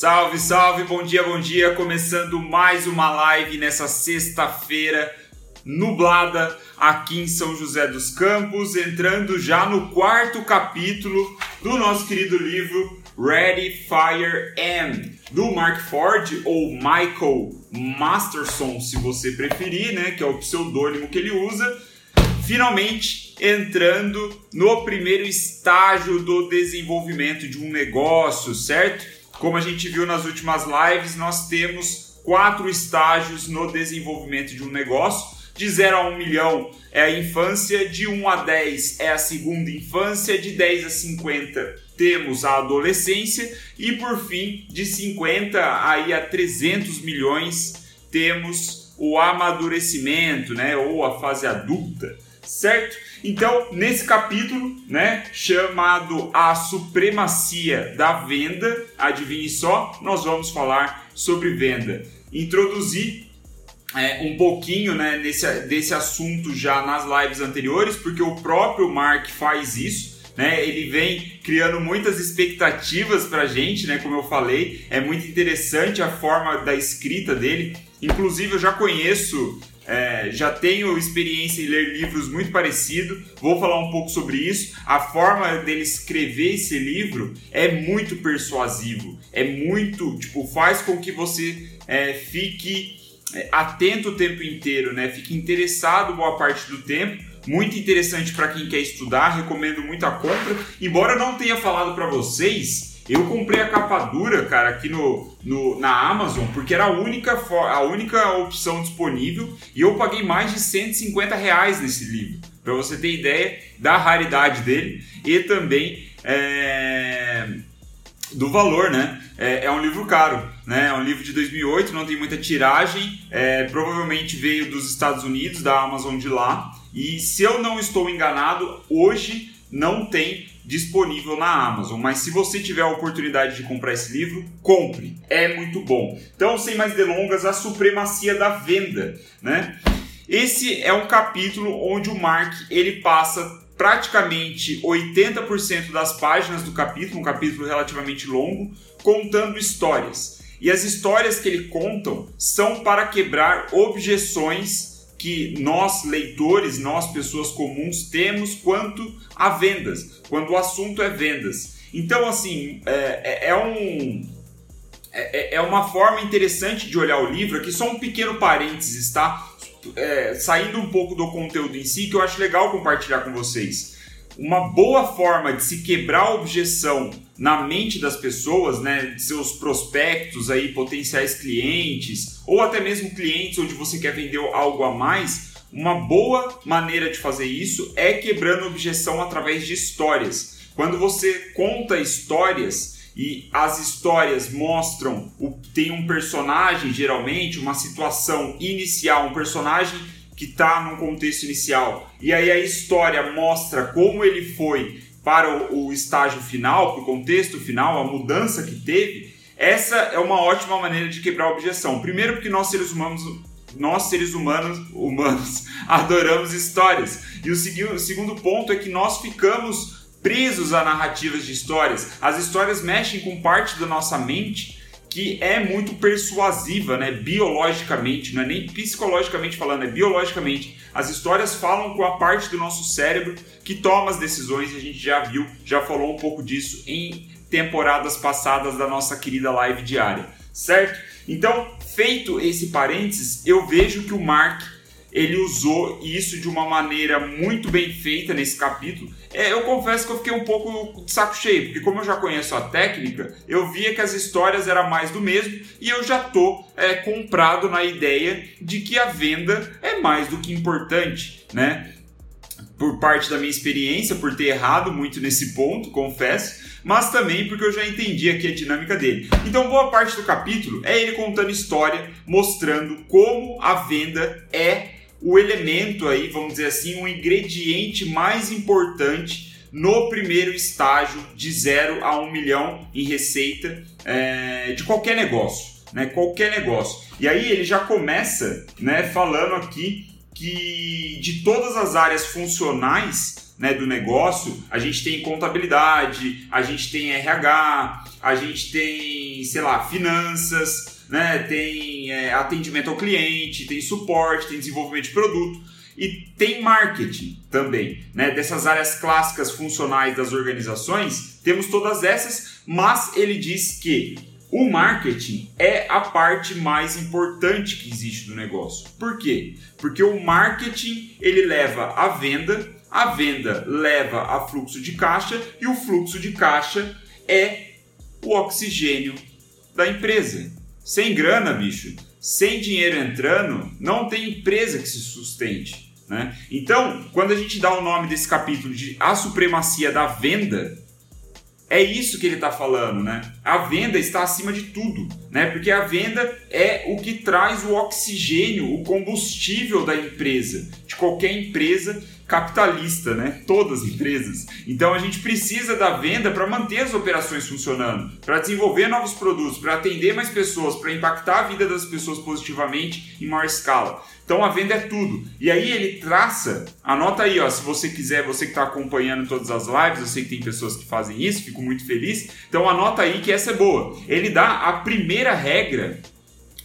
Salve, salve, bom dia, bom dia. Começando mais uma live nessa sexta-feira nublada aqui em São José dos Campos, entrando já no quarto capítulo do nosso querido livro Ready Fire M, do Mark Ford ou Michael Masterson, se você preferir, né, que é o pseudônimo que ele usa. Finalmente entrando no primeiro estágio do desenvolvimento de um negócio, certo? Como a gente viu nas últimas lives, nós temos quatro estágios no desenvolvimento de um negócio. De 0 a 1 um milhão é a infância, de 1 um a 10 é a segunda infância, de 10 a 50 temos a adolescência e por fim, de 50 aí a 300 milhões temos o amadurecimento, né, ou a fase adulta, certo? Então, nesse capítulo, né, chamado A Supremacia da Venda, adivinhe só, nós vamos falar sobre venda. Introduzir é, um pouquinho né, nesse, desse assunto já nas lives anteriores, porque o próprio Mark faz isso. Né, ele vem criando muitas expectativas para a gente, né, como eu falei, é muito interessante a forma da escrita dele. Inclusive, eu já conheço é, já tenho experiência em ler livros muito parecidos, vou falar um pouco sobre isso. A forma dele escrever esse livro é muito persuasivo, é muito, tipo, faz com que você é, fique é, atento o tempo inteiro, né? Fique interessado boa parte do tempo. Muito interessante para quem quer estudar, recomendo muito a compra. Embora eu não tenha falado para vocês, eu comprei a capa dura, cara, aqui no, no, na Amazon, porque era a única, a única opção disponível e eu paguei mais de 150 reais nesse livro. Para você ter ideia da raridade dele e também é, do valor, né? É, é, um livro caro, né? É um livro de 2008, não tem muita tiragem, é, provavelmente veio dos Estados Unidos, da Amazon de lá. E se eu não estou enganado, hoje não tem disponível na Amazon. Mas se você tiver a oportunidade de comprar esse livro, compre. É muito bom. Então, sem mais delongas, a supremacia da venda, né? Esse é um capítulo onde o Mark ele passa praticamente 80% das páginas do capítulo, um capítulo relativamente longo, contando histórias. E as histórias que ele contam são para quebrar objeções que nós, leitores, nós, pessoas comuns, temos quanto a vendas, quando o assunto é vendas. Então, assim, é, é, é um. É, é, é uma forma interessante de olhar o livro. Aqui, só um pequeno parênteses, tá? É, saindo um pouco do conteúdo em si, que eu acho legal compartilhar com vocês. Uma boa forma de se quebrar a objeção na mente das pessoas, né, seus prospectos aí, potenciais clientes, ou até mesmo clientes onde você quer vender algo a mais, uma boa maneira de fazer isso é quebrando objeção através de histórias. Quando você conta histórias e as histórias mostram, tem um personagem geralmente, uma situação inicial, um personagem que está num contexto inicial, e aí a história mostra como ele foi para o, estágio final, para o contexto final, a mudança que teve, essa é uma ótima maneira de quebrar a objeção. Primeiro porque nós seres humanos, nós seres humanos, humanos adoramos histórias. E o segundo, o segundo ponto é que nós ficamos presos a narrativas de histórias. As histórias mexem com parte da nossa mente que é muito persuasiva, né? Biologicamente, não é nem psicologicamente falando, é biologicamente. As histórias falam com a parte do nosso cérebro que toma as decisões e a gente já viu, já falou um pouco disso em temporadas passadas da nossa querida live diária, certo? Então, feito esse parênteses, eu vejo que o Mark ele usou isso de uma maneira muito bem feita nesse capítulo. É, eu confesso que eu fiquei um pouco de saco cheio, porque como eu já conheço a técnica, eu via que as histórias eram mais do mesmo e eu já tô é, comprado na ideia de que a venda é mais do que importante, né? Por parte da minha experiência, por ter errado muito nesse ponto, confesso, mas também porque eu já entendi aqui a dinâmica dele. Então, boa parte do capítulo é ele contando história, mostrando como a venda é o elemento aí, vamos dizer assim, o ingrediente mais importante no primeiro estágio de 0 a 1 um milhão em receita é, de qualquer negócio, né? Qualquer negócio. E aí ele já começa, né, falando aqui que de todas as áreas funcionais né, do negócio, a gente tem contabilidade, a gente tem RH, a gente tem, sei lá, finanças, né, tem é, atendimento ao cliente, tem suporte, tem desenvolvimento de produto e tem marketing também, né? Dessas áreas clássicas funcionais das organizações, temos todas essas, mas ele diz que o marketing é a parte mais importante que existe do negócio. Por quê? Porque o marketing ele leva a venda, a venda leva a fluxo de caixa e o fluxo de caixa é o oxigênio da empresa. Sem grana, bicho, sem dinheiro entrando, não tem empresa que se sustente. Né? Então, quando a gente dá o nome desse capítulo de A Supremacia da Venda, é isso que ele está falando, né? A venda está acima de tudo, né? Porque a venda é o que traz o oxigênio, o combustível da empresa, de qualquer empresa capitalista, né? Todas as empresas. Então a gente precisa da venda para manter as operações funcionando, para desenvolver novos produtos, para atender mais pessoas, para impactar a vida das pessoas positivamente em maior escala. Então a venda é tudo. E aí ele traça, anota aí, ó, se você quiser, você que está acompanhando todas as lives, eu sei que tem pessoas que fazem isso, fico muito feliz. Então anota aí que essa é boa. Ele dá a primeira regra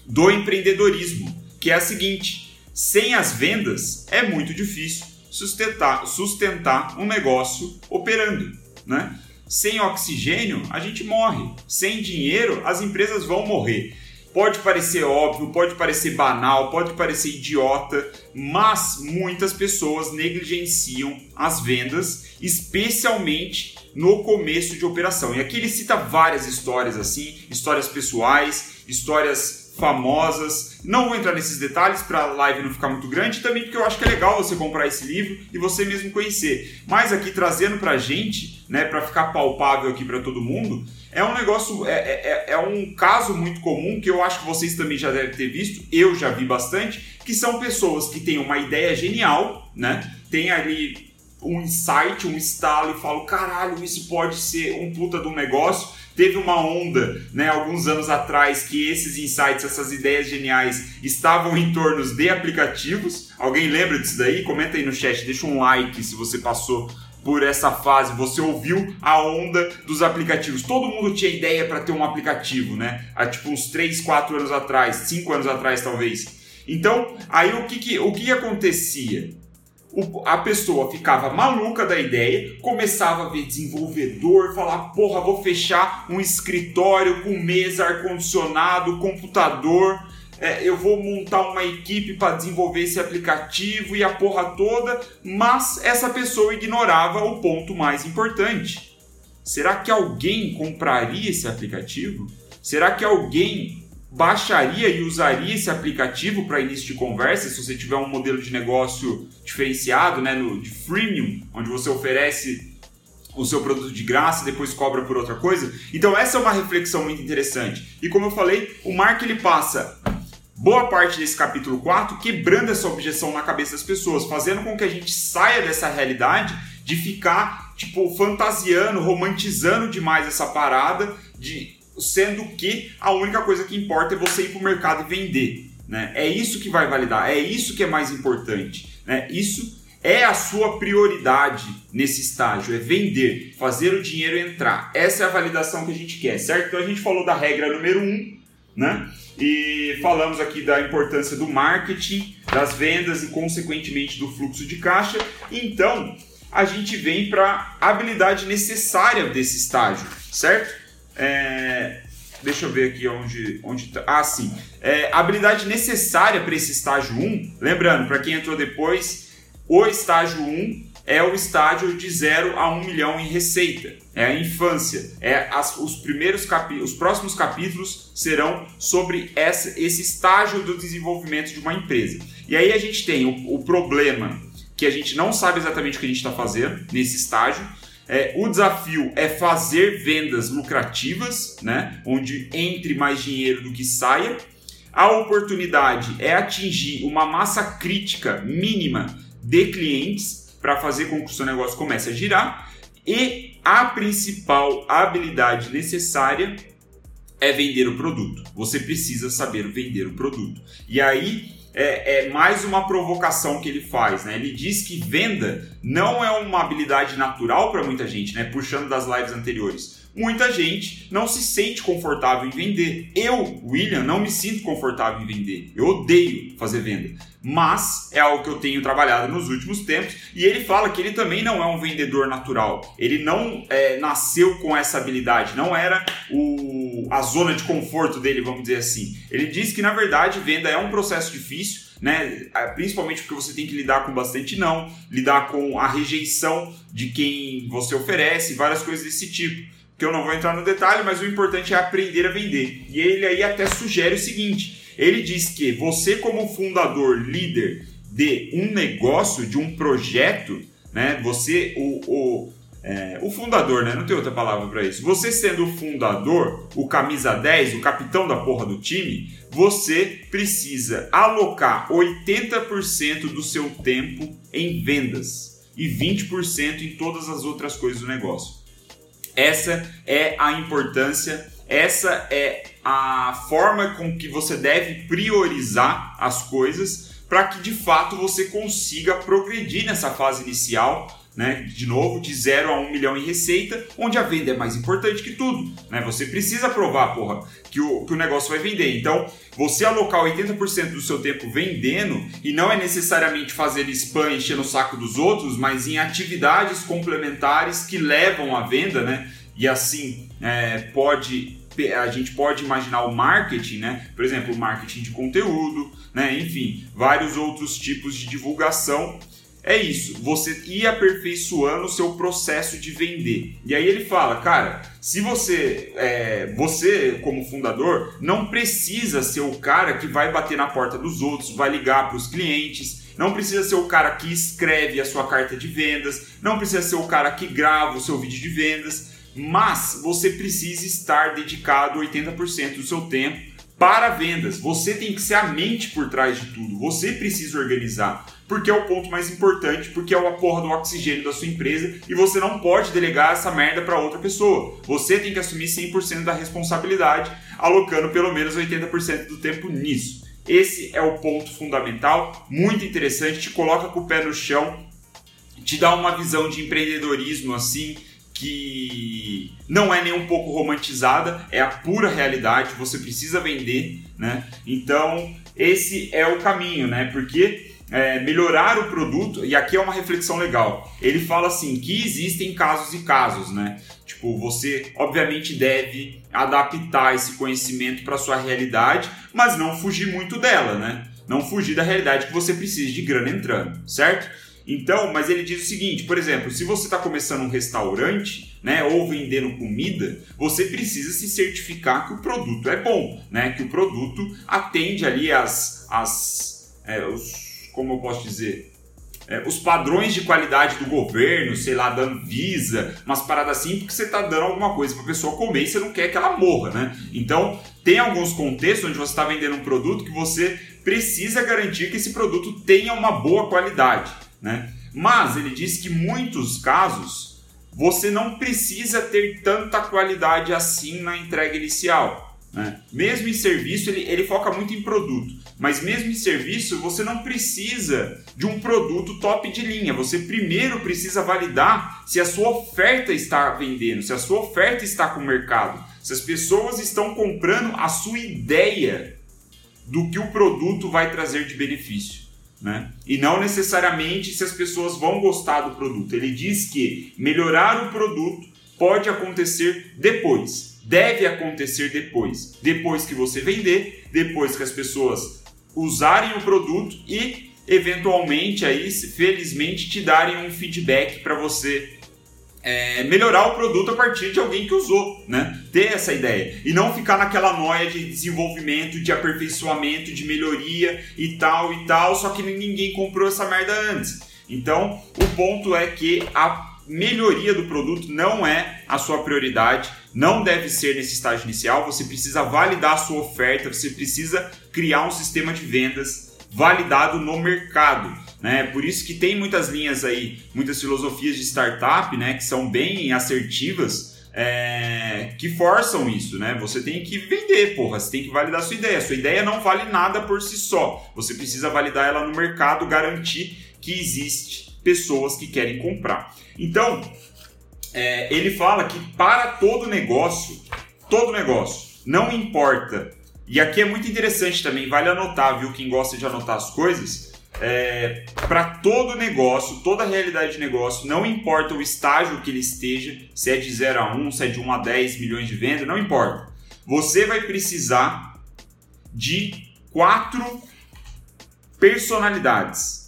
do empreendedorismo, que é a seguinte: sem as vendas é muito difícil sustentar, sustentar um negócio operando, né? Sem oxigênio, a gente morre. Sem dinheiro, as empresas vão morrer. Pode parecer óbvio, pode parecer banal, pode parecer idiota, mas muitas pessoas negligenciam as vendas, especialmente no começo de operação. E aqui ele cita várias histórias assim, histórias pessoais, histórias famosas. Não vou entrar nesses detalhes para a live não ficar muito grande, também porque eu acho que é legal você comprar esse livro e você mesmo conhecer. Mas aqui trazendo para a gente, né, para ficar palpável aqui para todo mundo, é um negócio, é, é, é, é um caso muito comum que eu acho que vocês também já devem ter visto, eu já vi bastante, que são pessoas que têm uma ideia genial, né? Tem ali um insight, um estalo e falam, caralho, isso pode ser um puta de um negócio. Teve uma onda, né, alguns anos atrás, que esses insights, essas ideias geniais estavam em torno de aplicativos. Alguém lembra disso daí? Comenta aí no chat, deixa um like se você passou por essa fase, você ouviu a onda dos aplicativos. Todo mundo tinha ideia para ter um aplicativo, né? Há tipo uns 3, 4 anos atrás, 5 anos atrás talvez. Então, aí o que, que o que acontecia? A pessoa ficava maluca da ideia, começava a ver desenvolvedor, falar: porra, vou fechar um escritório com mesa, ar-condicionado, computador é, eu vou montar uma equipe para desenvolver esse aplicativo e a porra toda, mas essa pessoa ignorava o ponto mais importante. Será que alguém compraria esse aplicativo? Será que alguém baixaria e usaria esse aplicativo para início de conversa, se você tiver um modelo de negócio diferenciado, né, no, de freemium, onde você oferece o seu produto de graça e depois cobra por outra coisa? Então essa é uma reflexão muito interessante. E como eu falei, o Mark ele passa boa parte desse capítulo 4 quebrando essa objeção na cabeça das pessoas, fazendo com que a gente saia dessa realidade de ficar, tipo, fantasiando, romantizando demais essa parada, de sendo que a única coisa que importa é você ir para o mercado e vender. Né? É isso que vai validar, é isso que é mais importante. Né? Isso é a sua prioridade nesse estágio, é vender, fazer o dinheiro entrar. Essa é a validação que a gente quer, certo? Então a gente falou da regra número 1, um, né? E falamos aqui da importância do marketing, das vendas e, consequentemente, do fluxo de caixa. Então, a gente vem para a habilidade necessária desse estágio, certo? É, deixa eu ver aqui onde onde tá. Ah, sim. É, a habilidade necessária para esse estágio 1, lembrando, para quem entrou depois, o estágio 1 é o estágio de 0 a 1 um milhão em receita. É a infância. É as, os primeiros capítulos, os próximos capítulos serão sobre essa, esse estágio do desenvolvimento de uma empresa. E aí a gente tem o, o problema que a gente não sabe exatamente o que a gente está fazendo nesse estágio. É, o desafio é fazer vendas lucrativas, né? onde entre mais dinheiro do que saia. A oportunidade é atingir uma massa crítica mínima de clientes para fazer com que o seu negócio comece a girar. E a principal habilidade necessária é vender o produto. Você precisa saber vender o produto. E aí é, é, mais uma provocação que ele faz, né? Ele diz que venda não é uma habilidade natural para muita gente, né? Puxando das lives anteriores muita gente não se sente confortável em vender. Eu, William, não me sinto confortável em vender. Eu odeio fazer venda. Mas é algo que eu tenho trabalhado nos últimos tempos. E ele fala que ele também não é um vendedor natural. Ele não é, nasceu com essa habilidade. Não era o, a zona de conforto dele, vamos dizer assim. Ele diz que, na verdade, venda é um processo difícil. Né? Principalmente porque você tem que lidar com bastante não, lidar com a rejeição de quem você oferece, várias coisas desse tipo que eu não vou entrar no detalhe, mas o importante é aprender a vender. E ele aí até sugere o seguinte: ele diz que você, como fundador, líder de um negócio, de um projeto, né? Você, o, o, é, o fundador, né? Não tem outra palavra para isso. Você sendo o fundador, o camisa 10, o capitão da porra do time, você precisa alocar 80% do seu tempo em vendas e 20% em todas as outras coisas do negócio. Essa é a importância, essa é a forma com que você deve priorizar as coisas para que de fato você consiga progredir nessa fase inicial né? De novo, de 0 a 1 um milhão em receita, onde a venda é mais importante que tudo, né? Você precisa provar, porra, que o, que o negócio vai vender. Então, você alocar 80% do seu tempo vendendo, e não é necessariamente fazer spam encher no saco dos outros, mas em atividades complementares que levam à venda, né? E assim, é, pode a gente pode imaginar o marketing, né? Por exemplo, marketing de conteúdo, né? Enfim, vários outros tipos de divulgação é isso, você ir aperfeiçoando o seu processo de vender. E aí ele fala, cara, se você, é, você como fundador, não precisa ser o cara que vai bater na porta dos outros, vai ligar para os clientes, não precisa ser o cara que escreve a sua carta de vendas, não precisa ser o cara que grava o seu vídeo de vendas, mas você precisa estar dedicado 80% do seu tempo para vendas. Você tem que ser a mente por trás de tudo. Você precisa organizar. Porque é o ponto mais importante, porque é a porra do oxigênio da sua empresa e você não pode delegar essa merda para outra pessoa. Você tem que assumir 100% da responsabilidade, alocando pelo menos 80% do tempo nisso. Esse é o ponto fundamental, muito interessante, te coloca com o pé no chão, te dá uma visão de empreendedorismo assim, que não é nem um pouco romantizada, é a pura realidade, você precisa vender, né? Então, esse é o caminho, né? Porque é, melhorar o produto, e aqui é uma reflexão legal. Ele fala assim que existem casos e casos, né? Tipo, você obviamente deve adaptar esse conhecimento para sua realidade, mas não fugir muito dela, né? Não fugir da realidade que você precisa de grana entrando, certo? Então, mas ele diz o seguinte, por exemplo, se você está começando um restaurante, né, ou vendendo comida, você precisa se certificar que o produto é bom, né, que o produto atende ali as, as é, os, como eu posso dizer, é, os padrões de qualidade do governo, sei lá, da Anvisa, umas paradas assim, porque você está dando alguma coisa para a pessoa comer e você não quer que ela morra, né? Então, tem alguns contextos onde você está vendendo um produto que você precisa garantir que esse produto tenha uma boa qualidade. Né? Mas ele diz que muitos casos você não precisa ter tanta qualidade assim na entrega inicial. Né? Mesmo em serviço, ele, ele foca muito em produto, mas mesmo em serviço, você não precisa de um produto top de linha. Você primeiro precisa validar se a sua oferta está vendendo, se a sua oferta está com o mercado, se as pessoas estão comprando a sua ideia do que o produto vai trazer de benefício. Né? E não necessariamente se as pessoas vão gostar do produto. Ele diz que melhorar o produto pode acontecer depois, deve acontecer depois, depois que você vender, depois que as pessoas usarem o produto e eventualmente aí, felizmente, te darem um feedback para você é, melhorar o produto a partir de alguém que usou, né? Ter essa ideia. E não ficar naquela noia de desenvolvimento, de aperfeiçoamento, de melhoria e tal e tal, só que ninguém comprou essa merda antes. Então, o ponto é que a melhoria do produto não é a sua prioridade, não deve ser nesse estágio inicial. Você precisa validar a sua oferta, você precisa criar um sistema de vendas validado no mercado. Né? Por isso que tem muitas linhas aí, muitas filosofias de startup, né, que são bem assertivas, é, que forçam isso, né? Você tem que vender, porra, você tem que validar sua ideia. Sua ideia não vale nada por si só. Você precisa validar ela no mercado, garantir que existe pessoas que querem comprar. Então, é, ele fala que para todo negócio, todo negócio, não importa. E aqui é muito interessante também, vale anotar, viu? Quem gosta de anotar as coisas é, para todo negócio, toda realidade de negócio, não importa o estágio que ele esteja, se é de 0 a 1, se é de 1 a 10 milhões de vendas, não importa. Você vai precisar de quatro personalidades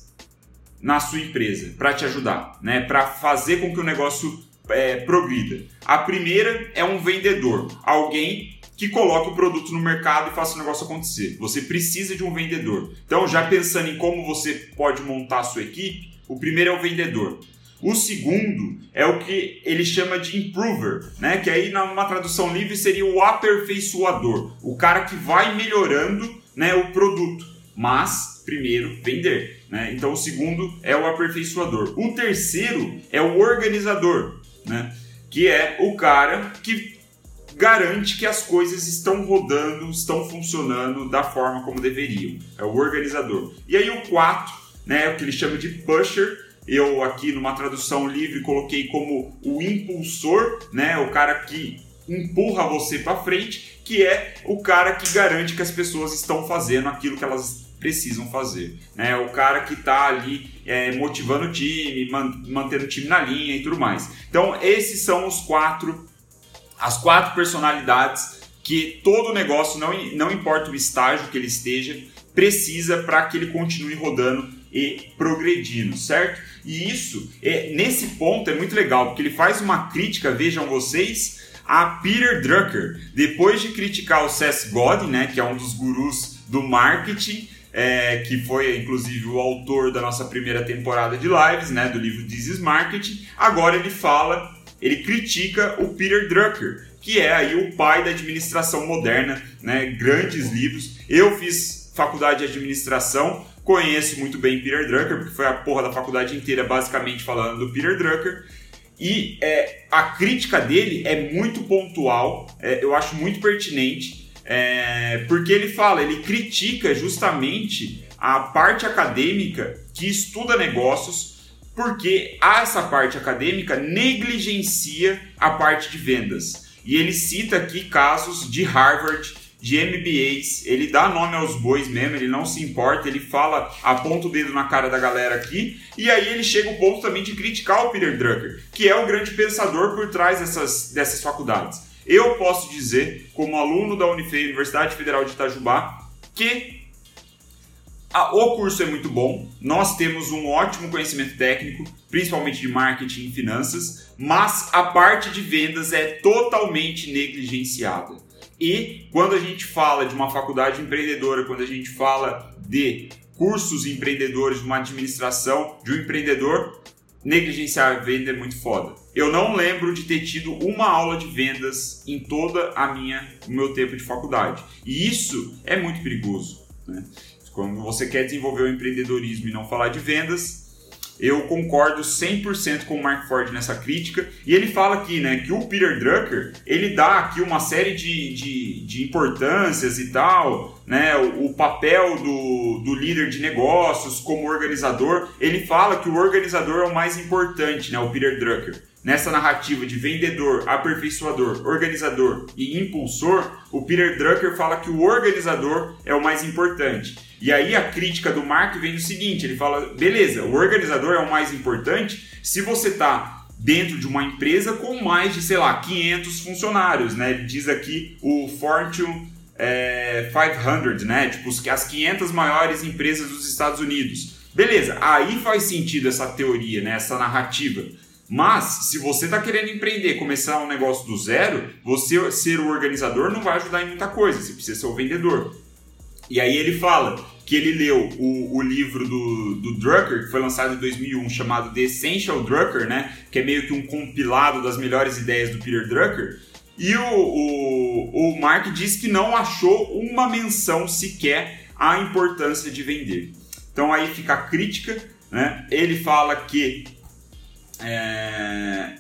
na sua empresa para te ajudar, né? Para fazer com que o negócio é, progrida. A primeira é um vendedor, alguém que coloque o produto no mercado e faça o negócio acontecer. Você precisa de um vendedor. Então, já pensando em como você pode montar a sua equipe, o primeiro é o vendedor. O segundo é o que ele chama de improver, né? Que aí numa tradução livre seria o aperfeiçoador, o cara que vai melhorando, né, o produto. Mas primeiro vender, né? Então o segundo é o aperfeiçoador. O terceiro é o organizador, né? Que é o cara que garante que as coisas estão rodando, estão funcionando da forma como deveriam. É o organizador. E aí o 4, né, o que ele chama de pusher, eu aqui numa tradução livre coloquei como o impulsor, né, o cara que empurra você para frente, que é o cara que garante que as pessoas estão fazendo aquilo que elas precisam fazer. Né? O cara que está ali é, motivando o time, mantendo o time na linha e tudo mais. Então, esses são os quatro as quatro personalidades que todo negócio, não, não importa o estágio que ele esteja, precisa para que ele continue rodando e progredindo, certo? E isso, é, nesse ponto, é muito legal, porque ele faz uma crítica, vejam vocês, a Peter Drucker. Depois de criticar o Seth Godin, né, que é um dos gurus do marketing, é, que foi inclusive o autor da nossa primeira temporada de lives, né, do livro This is Marketing, agora ele fala ele critica o Peter Drucker, que é aí o pai da administração moderna, né? Grandes livros. Eu fiz faculdade de administração, conheço muito bem Peter Drucker, porque foi a porra da faculdade inteira basicamente falando do Peter Drucker. E é, a crítica dele é muito pontual, é, eu acho muito pertinente, é, porque ele fala, ele critica justamente a parte acadêmica que estuda negócios porque essa parte acadêmica negligencia a parte de vendas. E ele cita aqui casos de Harvard, de MBAs, ele dá nome aos bois mesmo, ele não se importa, ele fala, aponta o dedo na cara da galera aqui, e aí ele chega ao ponto também de criticar o Peter Drucker, que é o grande pensador por trás dessas, dessas faculdades. Eu posso dizer, como aluno da Unifei, Universidade Federal de Itajubá, que o curso é muito bom, nós temos um ótimo conhecimento técnico, principalmente de marketing e finanças, mas a parte de vendas é totalmente negligenciada. E quando a gente fala de uma faculdade empreendedora, quando a gente fala de cursos empreendedores, de uma administração, de um empreendedor, negligenciar a venda é muito foda. Eu não lembro de ter tido uma aula de vendas em toda a minha, o meu tempo de faculdade. E isso é muito perigoso. Né? Quando você quer desenvolver o empreendedorismo e não falar de vendas, eu concordo 100% com o Mark Ford nessa crítica. E ele fala aqui né, que o Peter Drucker ele dá aqui uma série de, de, de importâncias e tal, né, o, o, papel do, do líder de negócios como organizador. Ele fala que o organizador é o mais importante, né, o Peter Drucker. Nessa narrativa de vendedor, aperfeiçoador, organizador e impulsor, o Peter Drucker fala que o organizador é o mais importante. E aí a crítica do Mark vem do seguinte: ele fala, beleza, o organizador é o mais importante se você está dentro de uma empresa com mais de, sei lá, 500 funcionários, né? Ele diz aqui o Fortune é, 500, né? Tipo, as 500 maiores empresas dos Estados Unidos. Beleza, aí faz sentido essa teoria, né? Essa narrativa. Mas, se você está querendo empreender, começar um negócio do zero, você ser o organizador não vai ajudar em muita coisa. Você precisa ser o vendedor. E aí ele fala que ele leu o, o livro do, do Drucker, que foi lançado em 2001, chamado The Essential Drucker, né? Que é meio que um compilado das melhores ideias do Peter Drucker. E o, o, o Mark diz que não achou uma menção sequer à importância de vender. Então aí fica a crítica, né? Ele fala que é,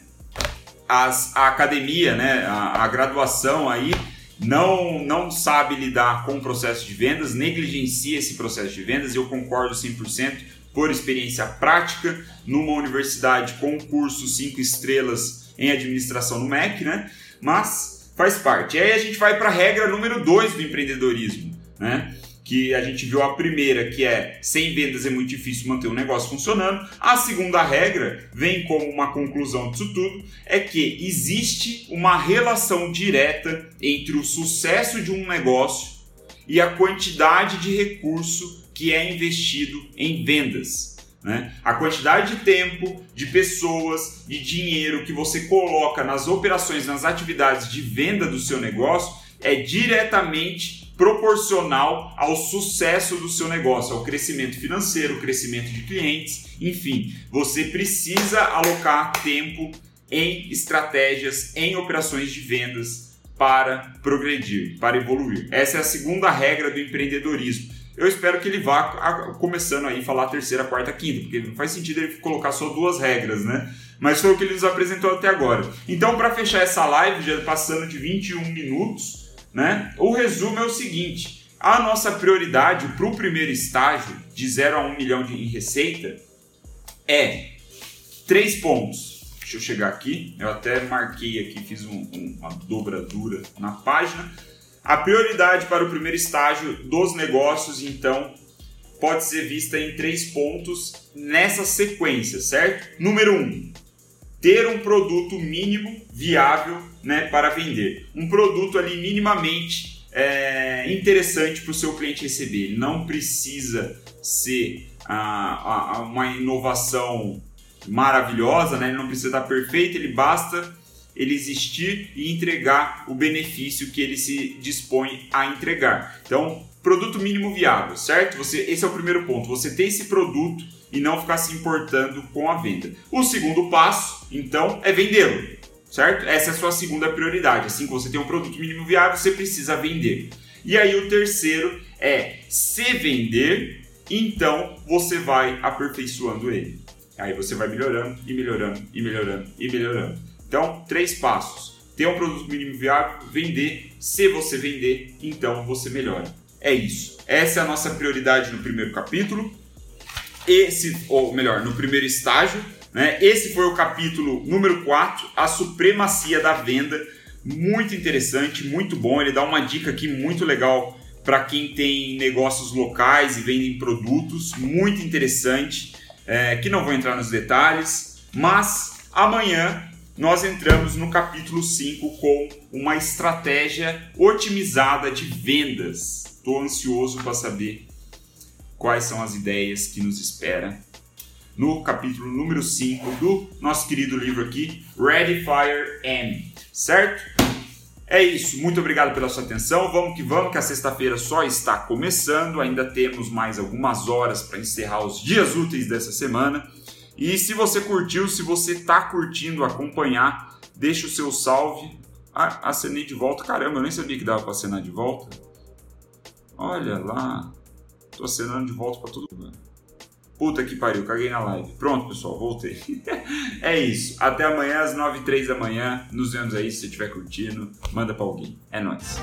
as, a academia, né, a, a graduação aí não, não sabe lidar com o processo de vendas, negligencia esse processo de vendas, eu concordo 100% por experiência prática numa universidade com curso 5 estrelas em administração no MEC, né? Mas faz parte. E aí a gente vai para a regra número 2 do empreendedorismo, né? Que a gente viu a primeira, que é sem vendas é muito difícil manter um negócio funcionando. A segunda regra vem como uma conclusão disso tudo, é que existe uma relação direta entre o sucesso de um negócio e a quantidade de recurso que é investido em vendas. Né? A quantidade de tempo, de pessoas, de dinheiro que você coloca nas operações, nas atividades de venda do seu negócio é diretamente proporcional ao sucesso do seu negócio, ao crescimento financeiro, crescimento de clientes, enfim, você precisa alocar tempo em estratégias, em operações de vendas para progredir, para evoluir. Essa é a segunda regra do empreendedorismo. Eu espero que ele vá começando aí a falar terceira, quarta, quinta, porque não faz sentido ele colocar só duas regras, né? Mas foi o que ele nos apresentou até agora. Então, para fechar essa live, já passando de 21 minutos, né? O resumo é o seguinte: a nossa prioridade para o primeiro estágio, de 0 a 1 um milhão de, em receita, é três pontos. Deixa eu chegar aqui, eu até marquei aqui, fiz um, um, uma dobradura na página. A prioridade para o primeiro estágio dos negócios, então, pode ser vista em três pontos nessa sequência, certo? Número um, ter um produto mínimo viável né, para vender. Um produto ali minimamente é, interessante para o seu cliente receber. Ele não precisa ser a, a, uma inovação maravilhosa, né? ele não precisa estar perfeito, ele basta ele existir e entregar o benefício que ele se dispõe a entregar. Então, produto mínimo viável, certo? Você, esse é o primeiro ponto. Você ter esse produto e não ficar se importando com a venda. O segundo passo, então, é vendê-lo, certo? Essa é a sua segunda prioridade. Assim que você tem um produto mínimo viável, você precisa vender. E aí o terceiro é se vender, então você vai aperfeiçoando ele. Aí você vai melhorando e melhorando e melhorando e melhorando. Então, três passos. Ter um produto mínimo viável, vender. Se você vender, então você melhora. É isso. Essa é a nossa prioridade no primeiro capítulo esse, ou melhor, no primeiro estágio. Né? Esse foi o capítulo número 4, a supremacia da venda. Muito interessante, muito bom. Ele dá uma dica aqui muito legal para quem tem negócios locais e vendem produtos. Muito interessante, é, que não vou entrar nos detalhes. Mas amanhã nós entramos no capítulo 5 com uma estratégia otimizada de vendas. Estou ansioso para saber quais são as ideias que nos espera no capítulo número 5 do nosso querido livro aqui, Ready Fire M, certo? É isso, muito obrigado pela sua atenção. Vamos que vamos, que a sexta-feira só está começando. Ainda temos mais algumas horas para encerrar os dias úteis dessa semana. E se você curtiu, se você está curtindo acompanhar, deixa o seu salve. Ah, acenei de volta. Caramba, eu nem sabia que dava para acenar de volta. Olha lá. Tô acenando de volta pra todo mundo. Puta que pariu, caguei na live. Pronto, pessoal, voltei. é isso. Até amanhã às 9 h da manhã. Nos vemos aí se você estiver curtindo. Manda pra alguém. É nóis.